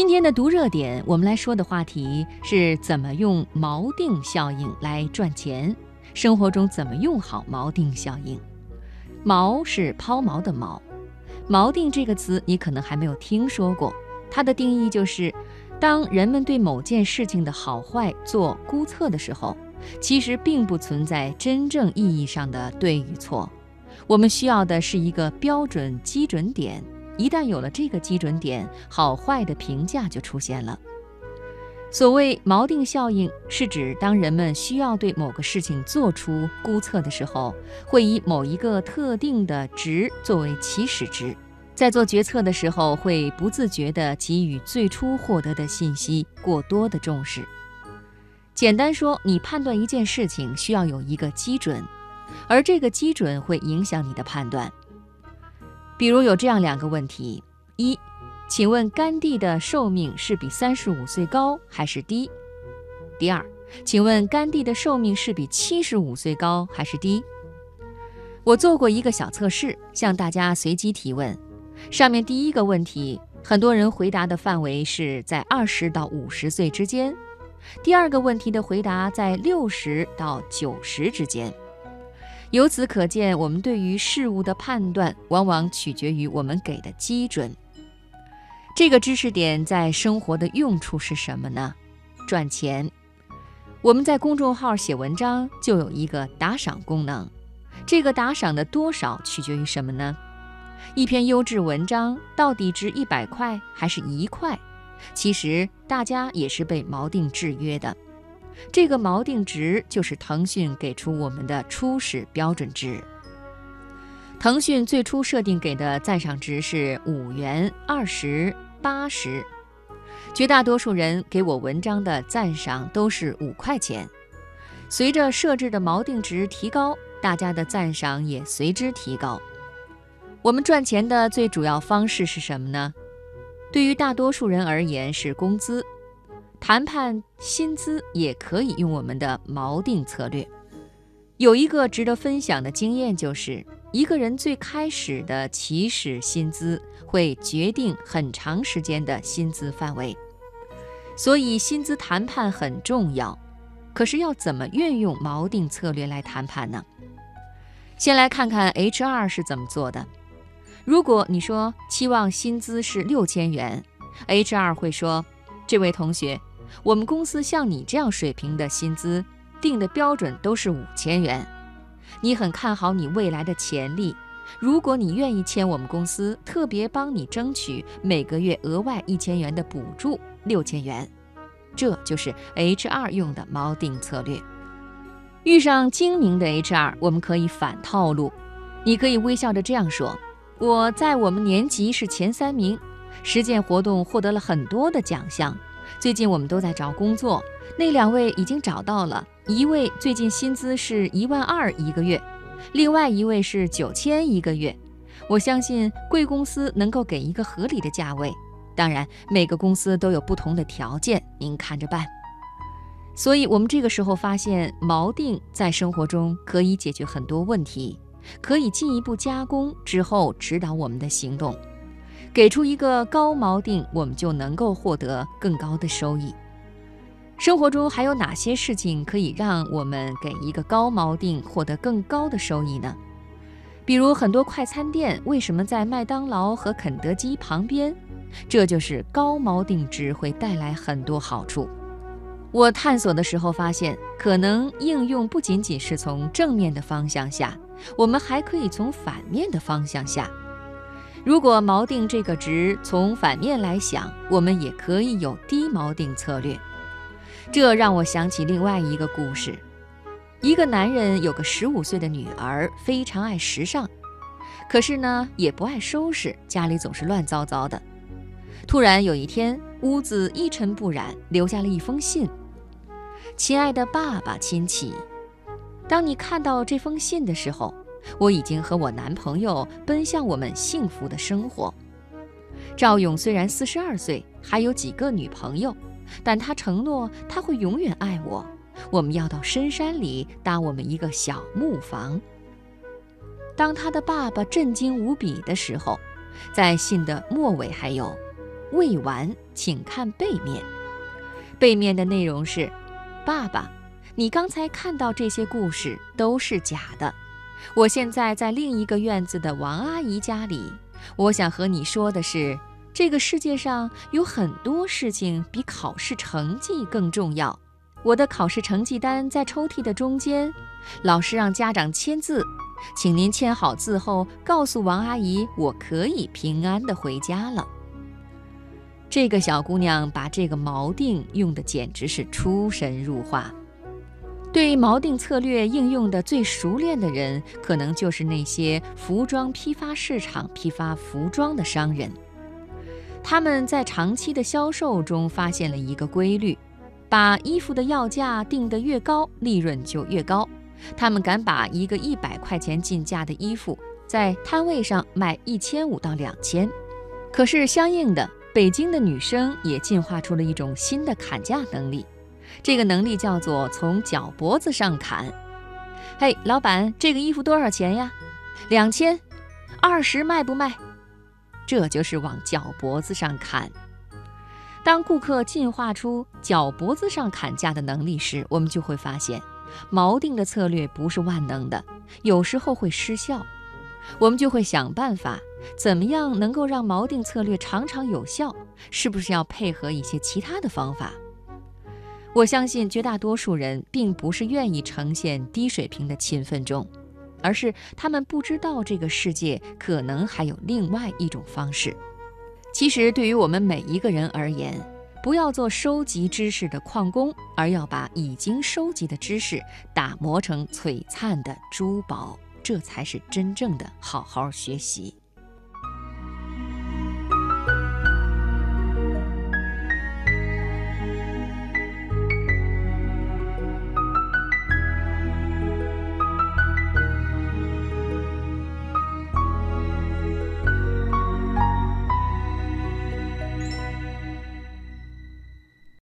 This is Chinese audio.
今天的读热点，我们来说的话题是怎么用锚定效应来赚钱。生活中怎么用好锚定效应？锚是抛锚的锚，锚定这个词你可能还没有听说过。它的定义就是，当人们对某件事情的好坏做估测的时候，其实并不存在真正意义上的对与错。我们需要的是一个标准基准点。一旦有了这个基准点，好坏的评价就出现了。所谓锚定效应，是指当人们需要对某个事情做出估测的时候，会以某一个特定的值作为起始值，在做决策的时候，会不自觉地给予最初获得的信息过多的重视。简单说，你判断一件事情需要有一个基准，而这个基准会影响你的判断。比如有这样两个问题：一，请问甘地的寿命是比三十五岁高还是低？第二，请问甘地的寿命是比七十五岁高还是低？我做过一个小测试，向大家随机提问。上面第一个问题，很多人回答的范围是在二十到五十岁之间；第二个问题的回答在六十到九十之间。由此可见，我们对于事物的判断往往取决于我们给的基准。这个知识点在生活的用处是什么呢？赚钱。我们在公众号写文章就有一个打赏功能，这个打赏的多少取决于什么呢？一篇优质文章到底值一百块还是一块？其实大家也是被锚定制约的。这个锚定值就是腾讯给出我们的初始标准值。腾讯最初设定给的赞赏值是五元、二十、八十，绝大多数人给我文章的赞赏都是五块钱。随着设置的锚定值提高，大家的赞赏也随之提高。我们赚钱的最主要方式是什么呢？对于大多数人而言是工资。谈判薪资也可以用我们的锚定策略。有一个值得分享的经验，就是一个人最开始的起始薪资会决定很长时间的薪资范围。所以薪资谈判很重要。可是要怎么运用锚定策略来谈判呢？先来看看 HR 是怎么做的。如果你说期望薪资是六千元，HR 会说：“这位同学。”我们公司像你这样水平的薪资定的标准都是五千元，你很看好你未来的潜力。如果你愿意签我们公司，特别帮你争取每个月额外一千元的补助，六千元。这就是 HR 用的锚定策略。遇上精明的 HR，我们可以反套路。你可以微笑着这样说：“我在我们年级是前三名，实践活动获得了很多的奖项。”最近我们都在找工作，那两位已经找到了，一位最近薪资是一万二一个月，另外一位是九千一个月。我相信贵公司能够给一个合理的价位，当然每个公司都有不同的条件，您看着办。所以，我们这个时候发现锚定在生活中可以解决很多问题，可以进一步加工之后指导我们的行动。给出一个高锚定，我们就能够获得更高的收益。生活中还有哪些事情可以让我们给一个高锚定，获得更高的收益呢？比如很多快餐店为什么在麦当劳和肯德基旁边？这就是高锚定值会带来很多好处。我探索的时候发现，可能应用不仅仅是从正面的方向下，我们还可以从反面的方向下。如果锚定这个值从反面来想，我们也可以有低锚定策略。这让我想起另外一个故事：一个男人有个十五岁的女儿，非常爱时尚，可是呢也不爱收拾，家里总是乱糟糟的。突然有一天，屋子一尘不染，留下了一封信：“亲爱的爸爸亲戚，当你看到这封信的时候。”我已经和我男朋友奔向我们幸福的生活。赵勇虽然四十二岁，还有几个女朋友，但他承诺他会永远爱我。我们要到深山里搭我们一个小木房。当他的爸爸震惊无比的时候，在信的末尾还有：“未完，请看背面。背面的内容是：爸爸，你刚才看到这些故事都是假的。我现在在另一个院子的王阿姨家里，我想和你说的是，这个世界上有很多事情比考试成绩更重要。我的考试成绩单在抽屉的中间，老师让家长签字。请您签好字后，告诉王阿姨，我可以平安的回家了。这个小姑娘把这个锚定用的简直是出神入化。对锚定策略应用的最熟练的人，可能就是那些服装批发市场批发服装的商人。他们在长期的销售中发现了一个规律：把衣服的要价定得越高，利润就越高。他们敢把一个一百块钱进价的衣服在摊位上卖一千五到两千，可是相应的，北京的女生也进化出了一种新的砍价能力，这个能力叫做从脚脖子上砍。嘿，老板，这个衣服多少钱呀？两千，二十卖不卖？这就是往脚脖子上砍。当顾客进化出脚脖子上砍价的能力时，我们就会发现。锚定的策略不是万能的，有时候会失效，我们就会想办法，怎么样能够让锚定策略常常有效？是不是要配合一些其他的方法？我相信绝大多数人并不是愿意呈现低水平的勤奋中，而是他们不知道这个世界可能还有另外一种方式。其实，对于我们每一个人而言，不要做收集知识的矿工，而要把已经收集的知识打磨成璀璨的珠宝，这才是真正的好好学习。